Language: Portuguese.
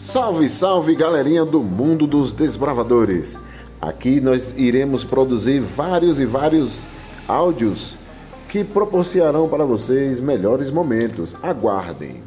Salve, salve galerinha do mundo dos desbravadores! Aqui nós iremos produzir vários e vários áudios que proporcionarão para vocês melhores momentos. Aguardem!